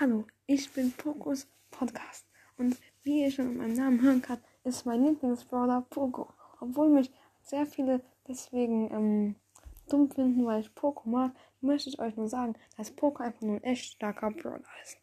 Hallo, ich bin Pokos Podcast und wie ihr schon in meinem Namen hören könnt, ist mein Lieblingsbrawler Poco. Obwohl mich sehr viele deswegen ähm, dumm finden, weil ich Poco mag, möchte ich euch nur sagen, dass Poco einfach nur ein echt starker Brawler ist.